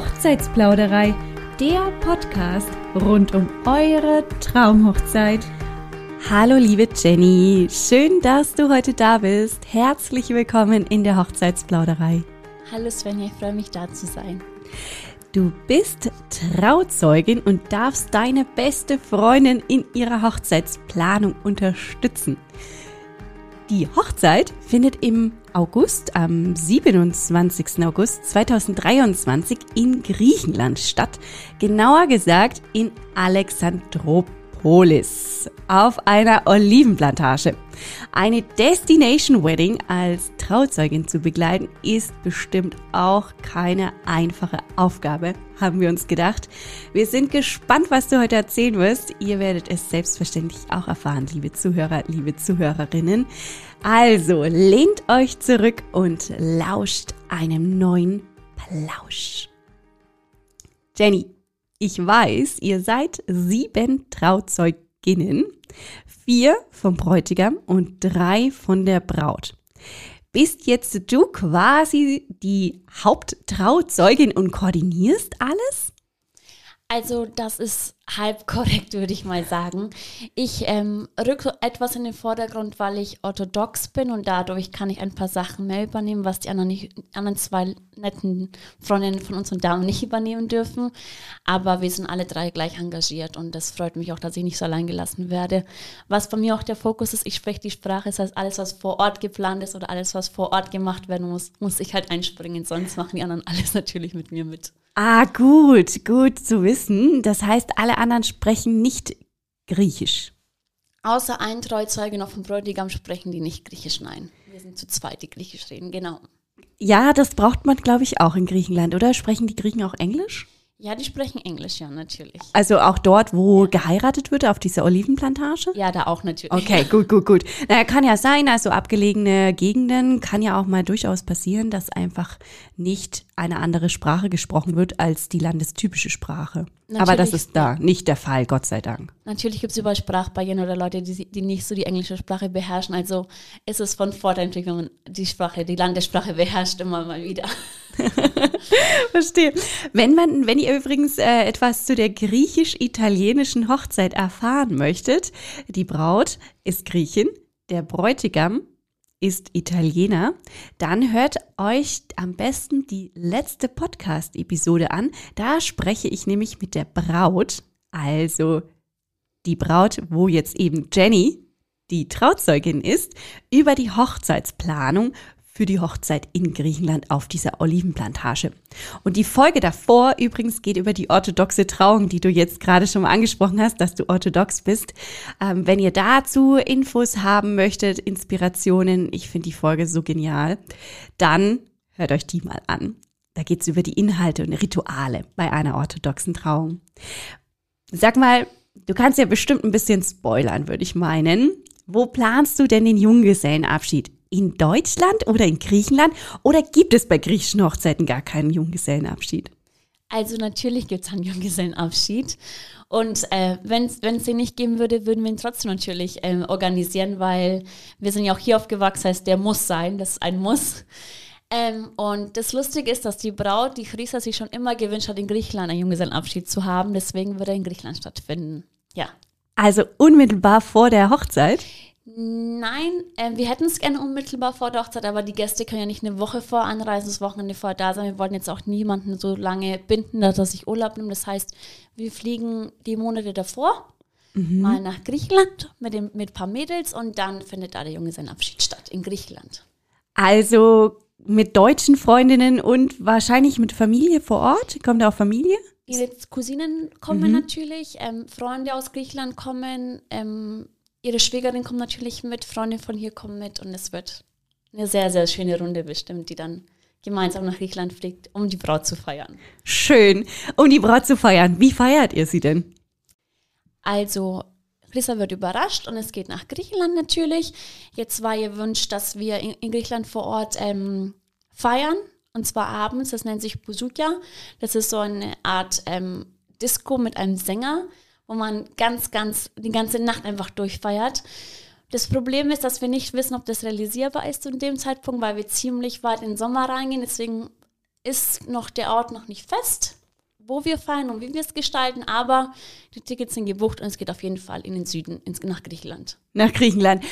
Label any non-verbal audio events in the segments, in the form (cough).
Hochzeitsplauderei, der Podcast rund um eure Traumhochzeit. Hallo liebe Jenny, schön, dass du heute da bist. Herzlich willkommen in der Hochzeitsplauderei. Hallo Svenja, ich freue mich da zu sein. Du bist Trauzeugin und darfst deine beste Freundin in ihrer Hochzeitsplanung unterstützen. Die Hochzeit findet im August, am 27. August 2023 in Griechenland statt. Genauer gesagt in Alexandropolis. Polis auf einer Olivenplantage. Eine Destination Wedding als Trauzeugin zu begleiten ist bestimmt auch keine einfache Aufgabe, haben wir uns gedacht. Wir sind gespannt, was du heute erzählen wirst. Ihr werdet es selbstverständlich auch erfahren, liebe Zuhörer, liebe Zuhörerinnen. Also lehnt euch zurück und lauscht einem neuen Plausch. Jenny, ich weiß, ihr seid sieben Trauzeuginnen, vier vom Bräutigam und drei von der Braut. Bist jetzt du quasi die Haupttrauzeugin und koordinierst alles? Also das ist halb (laughs) korrekt, würde ich mal sagen. Ich ähm, rücke etwas in den Vordergrund, weil ich orthodox bin und dadurch kann ich ein paar Sachen mehr übernehmen, was die anderen, nicht, anderen zwei netten Freundinnen von uns und Damen nicht übernehmen dürfen. Aber wir sind alle drei gleich engagiert und das freut mich auch, dass ich nicht so allein gelassen werde. Was bei mir auch der Fokus ist, ich spreche die Sprache, das heißt alles, was vor Ort geplant ist oder alles, was vor Ort gemacht werden muss, muss ich halt einspringen, sonst machen die anderen (laughs) alles natürlich mit mir mit. Ah, gut, gut zu wissen. Das heißt, alle anderen sprechen nicht Griechisch. Außer ein Treuzeuge noch vom Bräutigam sprechen die nicht Griechisch, nein. Wir sind zu zweit, die Griechisch reden, genau. Ja, das braucht man, glaube ich, auch in Griechenland, oder? Sprechen die Griechen auch Englisch? Ja, die sprechen Englisch, ja, natürlich. Also auch dort, wo geheiratet wird, auf dieser Olivenplantage? Ja, da auch natürlich. Okay, gut, gut, gut. Naja, kann ja sein, also abgelegene Gegenden kann ja auch mal durchaus passieren, dass einfach nicht eine andere Sprache gesprochen wird als die landestypische Sprache. Natürlich. Aber das ist da nicht der Fall, Gott sei Dank. Natürlich gibt es überall Sprachbarrieren oder Leute, die, die nicht so die englische Sprache beherrschen. Also ist es von Vorteil, wenn man die Sprache, die Landessprache beherrscht, immer mal wieder. (laughs) Verstehe. Wenn man, wenn ihr übrigens äh, etwas zu der griechisch-italienischen Hochzeit erfahren möchtet, die Braut ist Griechin, der Bräutigam ist Italiener, dann hört euch am besten die letzte Podcast-Episode an. Da spreche ich nämlich mit der Braut, also die Braut, wo jetzt eben Jenny die Trauzeugin ist, über die Hochzeitsplanung für die Hochzeit in Griechenland auf dieser Olivenplantage. Und die Folge davor übrigens geht über die orthodoxe Trauung, die du jetzt gerade schon mal angesprochen hast, dass du orthodox bist. Ähm, wenn ihr dazu Infos haben möchtet, Inspirationen, ich finde die Folge so genial, dann hört euch die mal an. Da geht es über die Inhalte und Rituale bei einer orthodoxen Trauung. Sag mal, du kannst ja bestimmt ein bisschen spoilern, würde ich meinen. Wo planst du denn den Junggesellenabschied? In Deutschland oder in Griechenland? Oder gibt es bei griechischen Hochzeiten gar keinen Junggesellenabschied? Also natürlich gibt es einen Junggesellenabschied. Und äh, wenn es den nicht geben würde, würden wir ihn trotzdem natürlich äh, organisieren, weil wir sind ja auch hier aufgewachsen, heißt, der muss sein, das ist ein Muss. Ähm, und das Lustige ist, dass die Braut, die Chrysas, sich schon immer gewünscht hat, in Griechenland einen Junggesellenabschied zu haben. Deswegen wird er in Griechenland stattfinden. Ja. Also unmittelbar vor der Hochzeit? Nein, äh, wir hätten es gerne unmittelbar vor der Hochzeit, aber die Gäste können ja nicht eine Woche vor anreisen, das Wochenende vor da sein. Wir wollten jetzt auch niemanden so lange binden, dass er sich Urlaub nimmt. Das heißt, wir fliegen die Monate davor mhm. mal nach Griechenland mit, dem, mit ein paar Mädels und dann findet da der Junge seinen Abschied statt in Griechenland. Also mit deutschen Freundinnen und wahrscheinlich mit Familie vor Ort? Kommt da auch Familie? Ihre Cousinen kommen mhm. natürlich, ähm, Freunde aus Griechenland kommen, ähm, ihre Schwägerin kommt natürlich mit, Freunde von hier kommen mit und es wird eine sehr, sehr schöne Runde bestimmt, die dann gemeinsam nach Griechenland fliegt, um die Braut zu feiern. Schön, um die Braut zu feiern. Wie feiert ihr sie denn? Also, Rissa wird überrascht und es geht nach Griechenland natürlich. Jetzt war ihr Wunsch, dass wir in, in Griechenland vor Ort ähm, feiern, und zwar abends. Das nennt sich Busukia. Das ist so eine Art ähm, Disco mit einem Sänger wo man ganz, ganz die ganze Nacht einfach durchfeiert. Das Problem ist, dass wir nicht wissen, ob das realisierbar ist zu dem Zeitpunkt, weil wir ziemlich weit in den Sommer reingehen. Deswegen ist noch der Ort noch nicht fest, wo wir feiern und wie wir es gestalten, aber die Tickets sind gebucht und es geht auf jeden Fall in den Süden, ins, nach Griechenland. Nach Griechenland.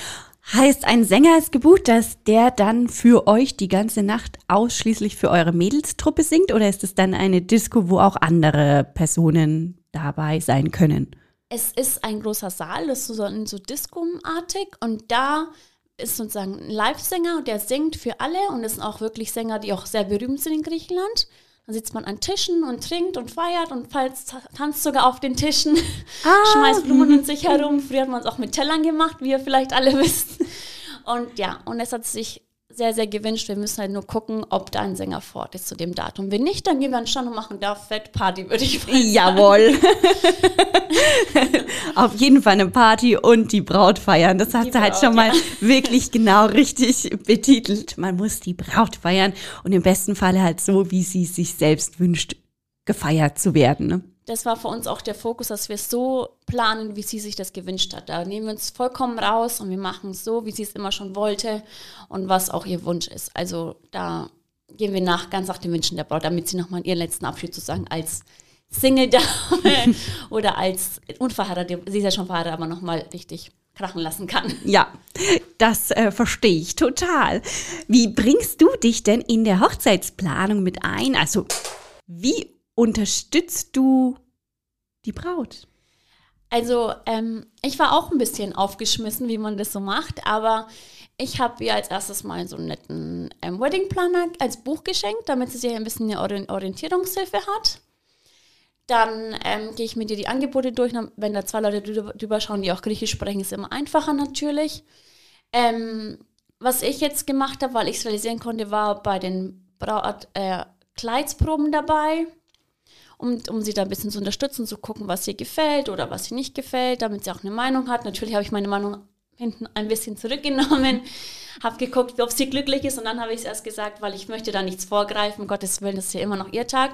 Heißt, ein Sänger ist gebucht, dass der dann für euch die ganze Nacht ausschließlich für eure Mädelstruppe singt oder ist es dann eine Disco, wo auch andere Personen dabei sein können? Es ist ein großer Saal, das ist so, so Disco-artig und da ist sozusagen ein Live-Sänger und der singt für alle und es sind auch wirklich Sänger, die auch sehr berühmt sind in Griechenland. Dann sitzt man an Tischen und trinkt und feiert und falls tanzt sogar auf den Tischen, (laughs) ah. schmeißt Blumen um sich herum. Früher hat man es auch mit Tellern gemacht, wie ihr vielleicht alle (laughs) wisst. Und ja, und es hat sich sehr, sehr gewünscht. Wir müssen halt nur gucken, ob da ein Sänger fort ist zu dem Datum. Wenn nicht, dann gehen wir an Stand und machen da Fettparty, würde ich sagen. Jawohl. (laughs) Auf jeden Fall eine Party und die Braut feiern. Das hat sie halt schon mal (laughs) wirklich genau richtig betitelt. Man muss die Braut feiern und im besten Falle halt so, wie sie sich selbst wünscht, gefeiert zu werden. Ne? Das war für uns auch der Fokus, dass wir so planen, wie sie sich das gewünscht hat. Da nehmen wir uns vollkommen raus und wir machen es so, wie sie es immer schon wollte und was auch ihr Wunsch ist. Also da gehen wir nach, ganz nach den Wünschen der Braut, damit sie nochmal ihren letzten Abschied sozusagen als Single-Dame (laughs) oder als unverheiratet, sie ist ja schon verheiratet, aber nochmal richtig krachen lassen kann. Ja, das äh, verstehe ich total. Wie bringst du dich denn in der Hochzeitsplanung mit ein? Also wie unterstützt du die Braut? Also ähm, ich war auch ein bisschen aufgeschmissen, wie man das so macht, aber ich habe ihr als erstes mal so einen netten ähm, Weddingplaner als Buch geschenkt, damit sie sich ein bisschen eine Orientierungshilfe hat. Dann ähm, gehe ich mit ihr die Angebote durch. Wenn da zwei Leute drüber schauen, die auch Griechisch sprechen, ist immer einfacher natürlich. Ähm, was ich jetzt gemacht habe, weil ich es realisieren konnte, war bei den Braut, äh, Kleidsproben dabei um, um sie da ein bisschen zu unterstützen, zu gucken, was ihr gefällt oder was ihr nicht gefällt, damit sie auch eine Meinung hat. Natürlich habe ich meine Meinung hinten ein bisschen zurückgenommen, (laughs) habe geguckt, ob sie glücklich ist und dann habe ich es erst gesagt, weil ich möchte da nichts vorgreifen, um Gottes Willen, das ist ja immer noch ihr Tag.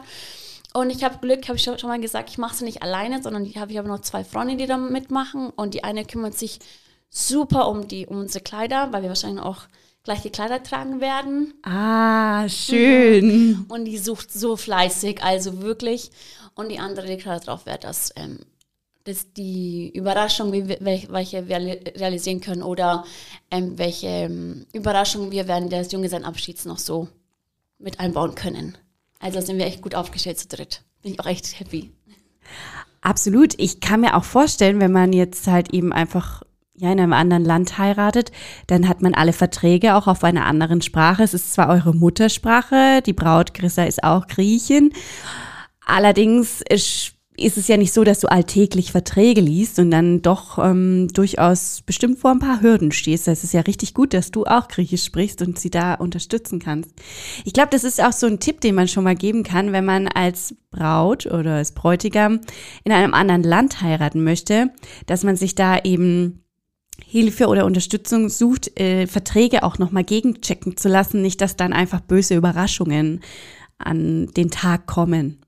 Und ich habe Glück, habe ich schon mal gesagt, ich mache es nicht alleine, sondern ich habe ich hab noch zwei Freunde, die da mitmachen und die eine kümmert sich super um die um unsere Kleider, weil wir wahrscheinlich auch gleiche Kleider tragen werden. Ah, schön. Mhm. Und die sucht so fleißig, also wirklich. Und die andere legt halt darauf Wert, dass, ähm, dass die Überraschung, wie wir, welche wir realisieren können oder ähm, welche ähm, Überraschungen wir während des Junggesellenabschieds noch so mit einbauen können. Also sind wir echt gut aufgestellt zu dritt. Bin ich auch echt happy. Absolut. Ich kann mir auch vorstellen, wenn man jetzt halt eben einfach ja, in einem anderen Land heiratet, dann hat man alle Verträge auch auf einer anderen Sprache. Es ist zwar eure Muttersprache, die Braut Chrissa ist auch Griechin. Allerdings ist, es ja nicht so, dass du alltäglich Verträge liest und dann doch ähm, durchaus bestimmt vor ein paar Hürden stehst. Es ist ja richtig gut, dass du auch Griechisch sprichst und sie da unterstützen kannst. Ich glaube, das ist auch so ein Tipp, den man schon mal geben kann, wenn man als Braut oder als Bräutigam in einem anderen Land heiraten möchte, dass man sich da eben Hilfe oder Unterstützung sucht, äh, Verträge auch nochmal gegenchecken zu lassen, nicht dass dann einfach böse Überraschungen an den Tag kommen.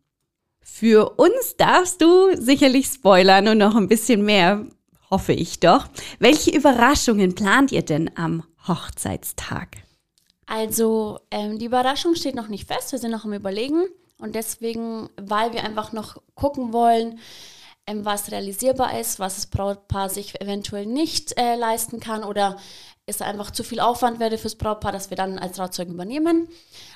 Für uns darfst du sicherlich spoilern und noch ein bisschen mehr, hoffe ich doch. Welche Überraschungen plant ihr denn am Hochzeitstag? Also ähm, die Überraschung steht noch nicht fest, wir sind noch am Überlegen und deswegen, weil wir einfach noch gucken wollen, ähm, was realisierbar ist, was das Brautpaar sich eventuell nicht äh, leisten kann oder es einfach zu viel Aufwand werde fürs Brautpaar, dass wir dann als Trauzeugen übernehmen.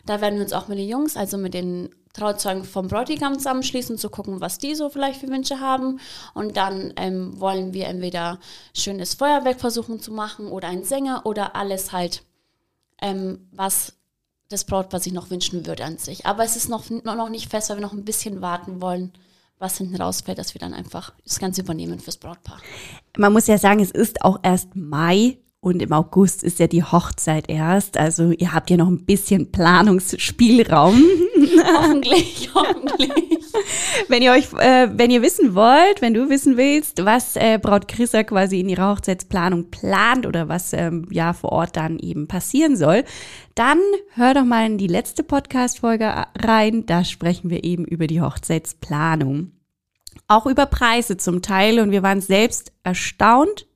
Da werden wir uns auch mit den Jungs, also mit den Trauzeugen vom Bräutigam zusammenschließen, zu gucken, was die so vielleicht für Wünsche haben. Und dann ähm, wollen wir entweder schönes Feuerwerk versuchen zu machen oder einen Sänger oder alles halt, ähm, was das Brautpaar sich noch wünschen würde an sich. Aber es ist noch, noch nicht fest, weil wir noch ein bisschen warten wollen was hinten rausfällt, dass wir dann einfach das Ganze übernehmen fürs Brautpaar. Man muss ja sagen, es ist auch erst Mai und im August ist ja die Hochzeit erst. Also ihr habt ja noch ein bisschen Planungsspielraum. (laughs) hoffentlich, hoffentlich. wenn ihr euch, äh, wenn ihr wissen wollt, wenn du wissen willst, was äh, Braut Chrissa quasi in ihrer Hochzeitsplanung plant oder was ähm, ja vor Ort dann eben passieren soll, dann hör doch mal in die letzte Podcast-Folge rein. Da sprechen wir eben über die Hochzeitsplanung. Auch über Preise zum Teil und wir waren selbst erstaunt,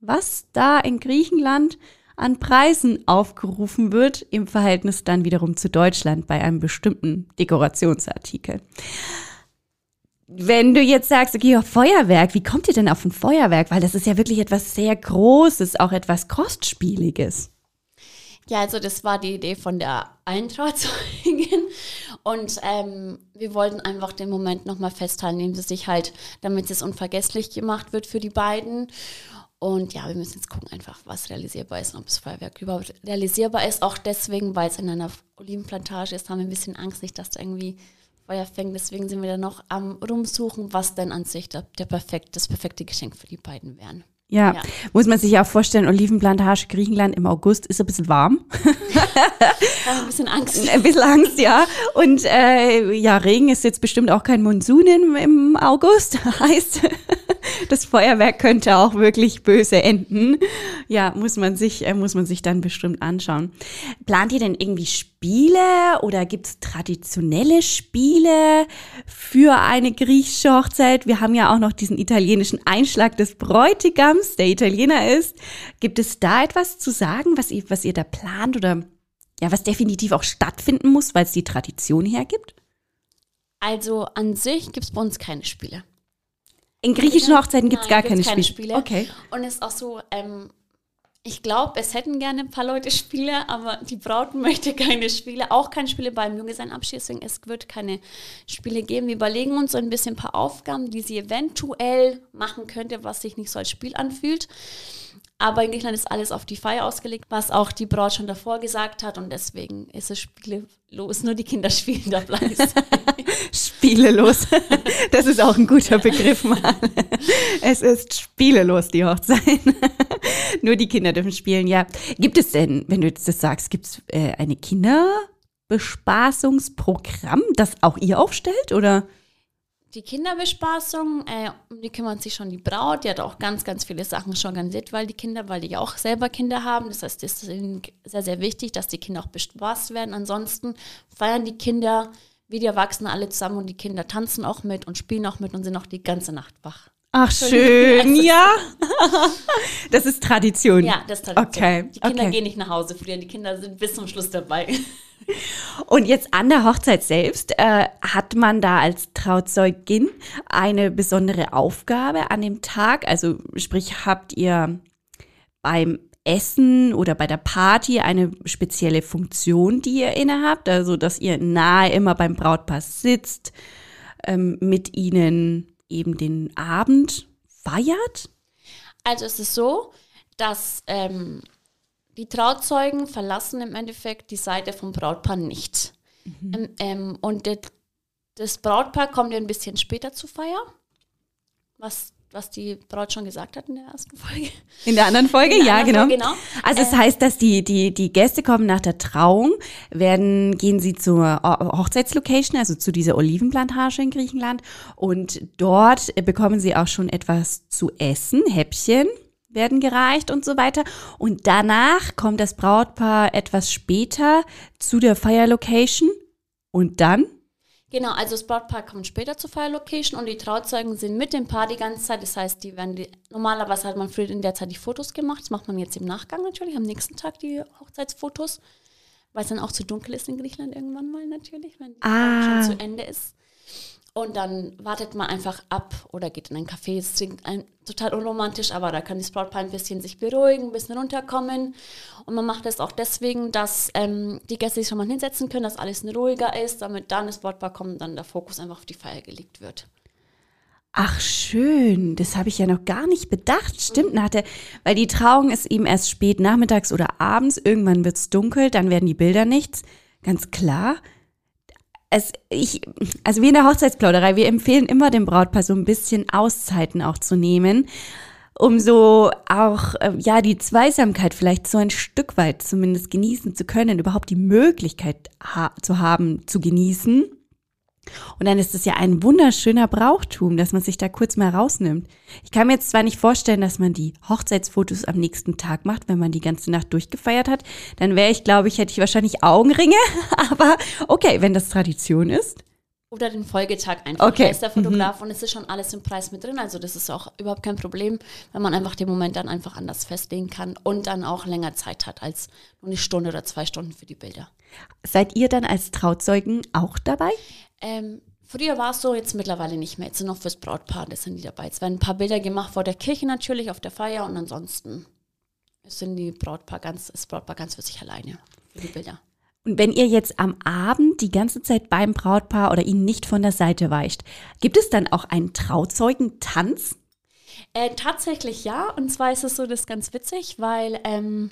was da in Griechenland an Preisen aufgerufen wird, im Verhältnis dann wiederum zu Deutschland bei einem bestimmten Dekorationsartikel. Wenn du jetzt sagst, okay, Feuerwerk, wie kommt ihr denn auf ein Feuerwerk? Weil das ist ja wirklich etwas sehr Großes, auch etwas Kostspieliges. Ja, also das war die Idee von der Eintrachtzeugin. Und ähm, wir wollten einfach den Moment nochmal festhalten, indem sie sich halt, damit es unvergesslich gemacht wird für die beiden. Und ja, wir müssen jetzt gucken einfach, was realisierbar ist und ob das Feuerwerk überhaupt realisierbar ist. Auch deswegen, weil es in einer Olivenplantage ist, haben wir ein bisschen Angst, nicht, dass da irgendwie Feuer fängt. Deswegen sind wir dann noch am rumsuchen, was denn an sich der, der perfekt, das perfekte Geschenk für die beiden wären. Ja, ja, muss man sich auch vorstellen, Olivenplantage Griechenland im August ist ein bisschen warm. (laughs) ein bisschen Angst. Ein bisschen Angst, ja. Und äh, ja, Regen ist jetzt bestimmt auch kein Monsun im, im August. (laughs) Heißt, das Feuerwerk könnte auch wirklich böse enden. Ja, muss man sich, äh, muss man sich dann bestimmt anschauen. Plant ihr denn irgendwie Spiele oder gibt es traditionelle Spiele für eine griechische Hochzeit? Wir haben ja auch noch diesen italienischen Einschlag des Bräutigams, der Italiener ist. Gibt es da etwas zu sagen, was ihr, was ihr da plant oder ja, was definitiv auch stattfinden muss, weil es die Tradition hergibt? Also an sich gibt es bei uns keine Spiele. In griechischen Hochzeiten gibt es gar keine, keine Spiele. Okay. Und es ist auch so, ähm, ich glaube, es hätten gerne ein paar Leute Spiele, aber die Braut möchte keine Spiele, auch keine Spiele beim Junggesellenabschied, deswegen es wird keine Spiele geben. Wir überlegen uns ein bisschen ein paar Aufgaben, die sie eventuell machen könnte, was sich nicht so als Spiel anfühlt. Aber in Griechenland ist alles auf die Feier ausgelegt, was auch die Braut schon davor gesagt hat. Und deswegen ist es spielelos. Nur die Kinder spielen da bleibt. (laughs) spielelos. Das ist auch ein guter Begriff, Mann. Es ist spielelos, die Hochzeit. Nur die Kinder dürfen spielen, ja. Gibt es denn, wenn du jetzt das sagst, gibt es äh, eine Kinderbespaßungsprogramm, das auch ihr aufstellt, oder? Die Kinderbespaßung, äh, um die kümmert sich schon die Braut. Die hat auch ganz, ganz viele Sachen schon organisiert, weil die Kinder, weil die auch selber Kinder haben. Das heißt, es ist sehr, sehr wichtig, dass die Kinder auch bespaßt werden. Ansonsten feiern die Kinder wie die Erwachsenen alle zusammen und die Kinder tanzen auch mit und spielen auch mit und sind auch die ganze Nacht wach. Ach, schön, ja. (laughs) Das ist Tradition. Ja, das ist Tradition. Okay. Die Kinder okay. gehen nicht nach Hause früher, die Kinder sind bis zum Schluss dabei. (laughs) Und jetzt an der Hochzeit selbst, äh, hat man da als Trauzeugin eine besondere Aufgabe an dem Tag? Also sprich, habt ihr beim Essen oder bei der Party eine spezielle Funktion, die ihr innehabt? Also, dass ihr nahe immer beim Brautpaar sitzt, ähm, mit ihnen eben den Abend feiert? Also es ist so, dass ähm, die Trauzeugen verlassen im Endeffekt die Seite vom Brautpaar nicht. Mhm. Ähm, ähm, und das, Brautpaar kommt ja ein bisschen später zur Feier, was was die Braut schon gesagt hat in der ersten Folge. In der anderen Folge, der ja, genau. Folge, genau. Also es äh, heißt, dass die, die, die Gäste kommen nach der Trauung, werden, gehen sie zur Hochzeitslocation, also zu dieser Olivenplantage in Griechenland und dort bekommen sie auch schon etwas zu essen, Häppchen werden gereicht und so weiter. Und danach kommt das Brautpaar etwas später zu der Feierlocation und dann? Genau, also das Brautpaar kommt später zur Feierlocation und die Trauzeugen sind mit dem Paar die ganze Zeit. Das heißt, die werden die, normalerweise hat man früher in der Zeit die Fotos gemacht. Das macht man jetzt im Nachgang natürlich, am nächsten Tag die Hochzeitsfotos, weil es dann auch zu dunkel ist in Griechenland irgendwann mal natürlich, wenn die ah. schon zu Ende ist. Und dann wartet man einfach ab oder geht in ein Café. Es klingt total unromantisch, aber da kann das Brautpaar ein bisschen sich beruhigen, ein bisschen runterkommen. Und man macht das auch deswegen, dass ähm, die Gäste sich schon mal hinsetzen können, dass alles ruhiger ist, damit dann das Brautpaar kommt und dann der Fokus einfach auf die Feier gelegt wird. Ach schön, das habe ich ja noch gar nicht bedacht. Stimmt, nach der, weil die Trauung ist eben erst spät nachmittags oder abends. Irgendwann wird es dunkel, dann werden die Bilder nichts. Ganz klar es, ich, also wie in der Hochzeitsplauderei, wir empfehlen immer dem Brautpaar so ein bisschen Auszeiten auch zu nehmen, um so auch, äh, ja, die Zweisamkeit vielleicht so ein Stück weit zumindest genießen zu können, überhaupt die Möglichkeit ha zu haben, zu genießen. Und dann ist es ja ein wunderschöner Brauchtum, dass man sich da kurz mal rausnimmt. Ich kann mir jetzt zwar nicht vorstellen, dass man die Hochzeitsfotos am nächsten Tag macht, wenn man die ganze Nacht durchgefeiert hat. Dann wäre ich, glaube ich, hätte ich wahrscheinlich Augenringe. (laughs) Aber okay, wenn das Tradition ist, Oder den Folgetag einfach. Okay. Da ist der Fotograf und es ist schon alles im Preis mit drin. Also das ist auch überhaupt kein Problem, wenn man einfach den Moment dann einfach anders festlegen kann und dann auch länger Zeit hat als nur eine Stunde oder zwei Stunden für die Bilder. Seid ihr dann als Trauzeugen auch dabei? Ähm, früher war es so, jetzt mittlerweile nicht mehr. Jetzt sind noch fürs Brautpaar, das sind die dabei. Jetzt werden ein paar Bilder gemacht vor der Kirche natürlich, auf der Feier und ansonsten sind die Brautpaar ganz, das Brautpaar ganz für sich alleine für die Bilder. Und wenn ihr jetzt am Abend die ganze Zeit beim Brautpaar oder ihnen nicht von der Seite weicht, gibt es dann auch einen Trauzeugentanz? Äh, tatsächlich ja. Und zwar ist es so, das ist ganz witzig, weil ähm,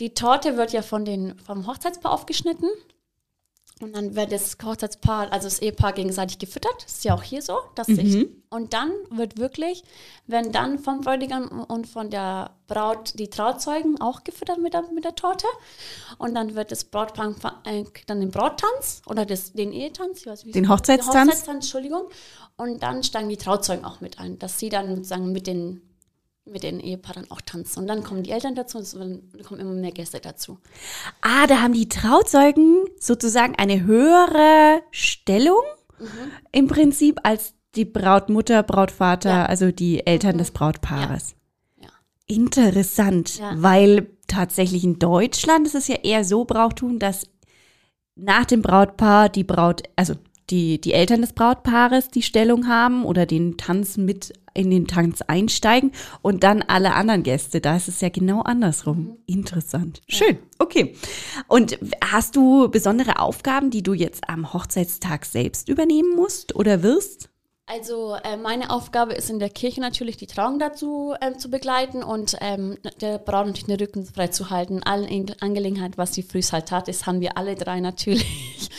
die Torte wird ja von den, vom Hochzeitspaar aufgeschnitten. Und dann wird das Hochzeitspaar, also das Ehepaar gegenseitig gefüttert. Das ist ja auch hier so. Dass ich, und dann wird wirklich, wenn dann vom Bräutigam und von der Braut die Trauzeugen auch gefüttert mit der, mit der Torte. Und dann wird das Brautpaar äh, dann den Brauttanz oder das, den Ehetanz, ich weiß, wie Den Hochzeitstanz? Den Hochzeitstanz, Entschuldigung. Und dann steigen die Trauzeugen auch mit ein, dass sie dann sozusagen mit den mit den Ehepaaren auch tanzen. Und dann kommen die Eltern dazu und werden- kommen immer mehr Gäste dazu. Ah, da haben die Trauzeugen sozusagen eine höhere Stellung im Prinzip als die Brautmutter, Brautvater, Ja. also die Eltern des Brautpaares. Ja. Interessant, Ja. weil tatsächlich in Deutschland ist es ja eher so Brauchtum, dass nach dem Brautpaar die Braut, also die, die Eltern des Brautpaares die Stellung haben oder den Tanz mit in den Tanz einsteigen und dann alle anderen Gäste. Da ist es ja genau andersrum. Interessant. Schön. Okay. Und hast du besondere Aufgaben, die du jetzt am Hochzeitstag selbst übernehmen musst oder wirst? Also äh, meine Aufgabe ist in der Kirche natürlich die Trauung dazu ähm, zu begleiten und ähm, der Braut natürlich den Rücken frei zu halten. Allen Ang- Angelegenheiten, was sie früh halt hat, das haben wir alle drei natürlich.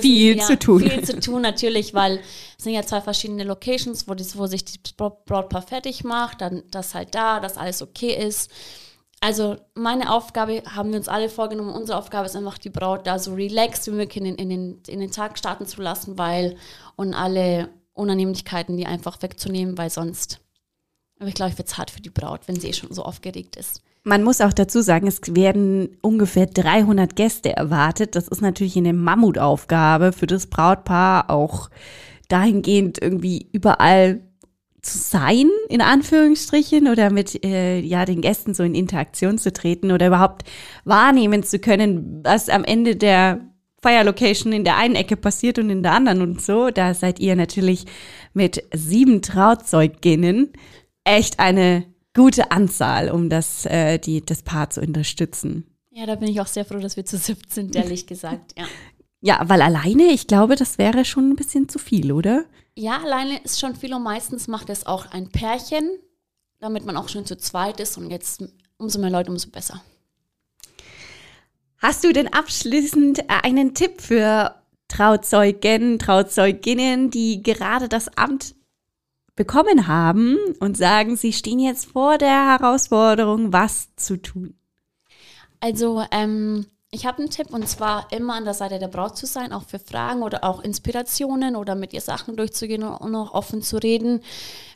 Viel sind- zu tun. Viel zu tun natürlich, weil es sind ja zwei verschiedene Locations, wo, das, wo sich das Bra- Brautpaar fertig macht, dann das halt da, dass alles okay ist. Also meine Aufgabe haben wir uns alle vorgenommen. Unsere Aufgabe ist einfach, die Braut da so relaxed wie möglich in den, in den, in den Tag starten zu lassen, weil und alle Unannehmlichkeiten, die einfach wegzunehmen, weil sonst, aber ich glaube, ich wird es hart für die Braut, wenn sie eh schon so aufgeregt ist. Man muss auch dazu sagen, es werden ungefähr 300 Gäste erwartet. Das ist natürlich eine Mammutaufgabe für das Brautpaar, auch dahingehend irgendwie überall zu sein, in Anführungsstrichen, oder mit äh, ja, den Gästen so in Interaktion zu treten oder überhaupt wahrnehmen zu können, was am Ende der Feierlocation in der einen Ecke passiert und in der anderen und so. Da seid ihr natürlich mit sieben Trauzeuginnen echt eine gute Anzahl, um das, äh, die, das Paar zu unterstützen. Ja, da bin ich auch sehr froh, dass wir zu 17 sind, ehrlich (laughs) gesagt. Ja. Ja, weil alleine, ich glaube, das wäre schon ein bisschen zu viel, oder? ja, alleine ist schon viel und meistens macht es auch ein Pärchen, damit man auch schon zu zweit ist und jetzt umso mehr Leute, umso besser. Hast du denn abschließend äh, einen Tipp für Trauzeugen, Trauzeuginnen, die gerade das Amt bekommen haben und sagen, sie stehen jetzt vor der Herausforderung, was zu tun? Also, ähm, ich habe einen Tipp und zwar immer an der Seite der Braut zu sein, auch für Fragen oder auch Inspirationen oder mit ihr Sachen durchzugehen und auch offen zu reden,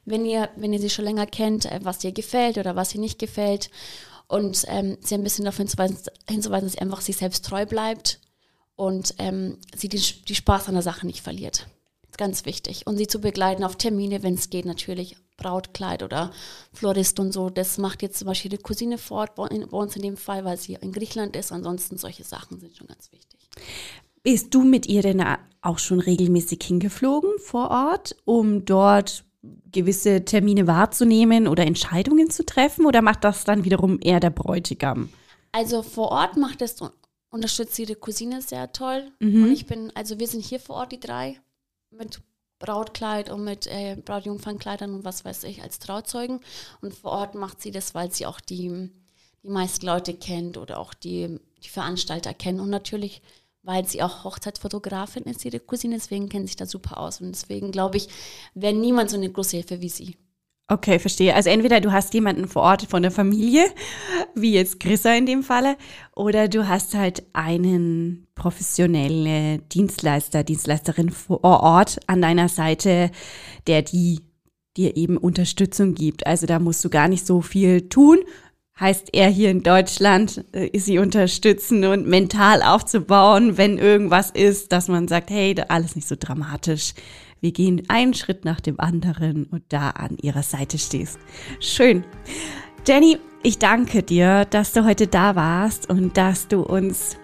wenn ihr, wenn ihr sie schon länger kennt, äh, was ihr gefällt oder was ihr nicht gefällt. Und ähm, sie ein bisschen darauf hinzuweisen, dass sie einfach sich selbst treu bleibt und ähm, sie die, die Spaß an der Sache nicht verliert. Ganz wichtig. Und sie zu begleiten auf Termine, wenn es geht, natürlich Brautkleid oder Florist und so. Das macht jetzt zum Beispiel die Cousine fort, bei bei uns in dem Fall, weil sie in Griechenland ist. Ansonsten solche Sachen sind schon ganz wichtig. Bist du mit ihr denn auch schon regelmäßig hingeflogen vor Ort, um dort gewisse Termine wahrzunehmen oder Entscheidungen zu treffen? Oder macht das dann wiederum eher der Bräutigam? Also vor Ort macht es, unterstützt ihre Cousine sehr toll. Und ich bin, also wir sind hier vor Ort, die drei, mit Brautkleid und mit äh, Brautjungfernkleidern und was weiß ich als Trauzeugen. Und vor Ort macht sie das, weil sie auch die, die meisten Leute kennt oder auch die, die Veranstalter kennt. Und natürlich, weil sie auch Hochzeitsfotografin ist, ihre Cousine, deswegen kennt sich da super aus. Und deswegen glaube ich, wäre niemand so eine große Hilfe wie sie. Okay, verstehe. Also entweder du hast jemanden vor Ort von der Familie, wie jetzt Chrissa in dem Falle, oder du hast halt einen professionelle Dienstleister, Dienstleisterin vor Ort an deiner Seite, der die dir eben Unterstützung gibt. Also da musst du gar nicht so viel tun. heißt er hier in Deutschland, äh, sie unterstützen und mental aufzubauen, wenn irgendwas ist, dass man sagt, hey, alles nicht so dramatisch. Wir gehen einen Schritt nach dem anderen und da an ihrer Seite stehst. Schön. Jenny, ich danke dir, dass du heute da warst und dass du uns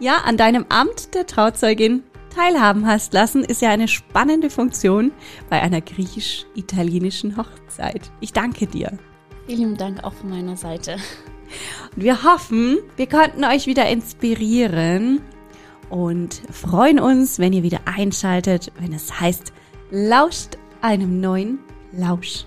ja an deinem Amt der Trauzeugin teilhaben hast lassen, ist ja eine spannende Funktion bei einer griechisch-italienischen Hochzeit. Ich danke dir. Vielen Dank auch von meiner Seite. Und wir hoffen, wir konnten euch wieder inspirieren und freuen uns, wenn ihr wieder einschaltet, wenn es heißt, lauscht einem neuen Lausch.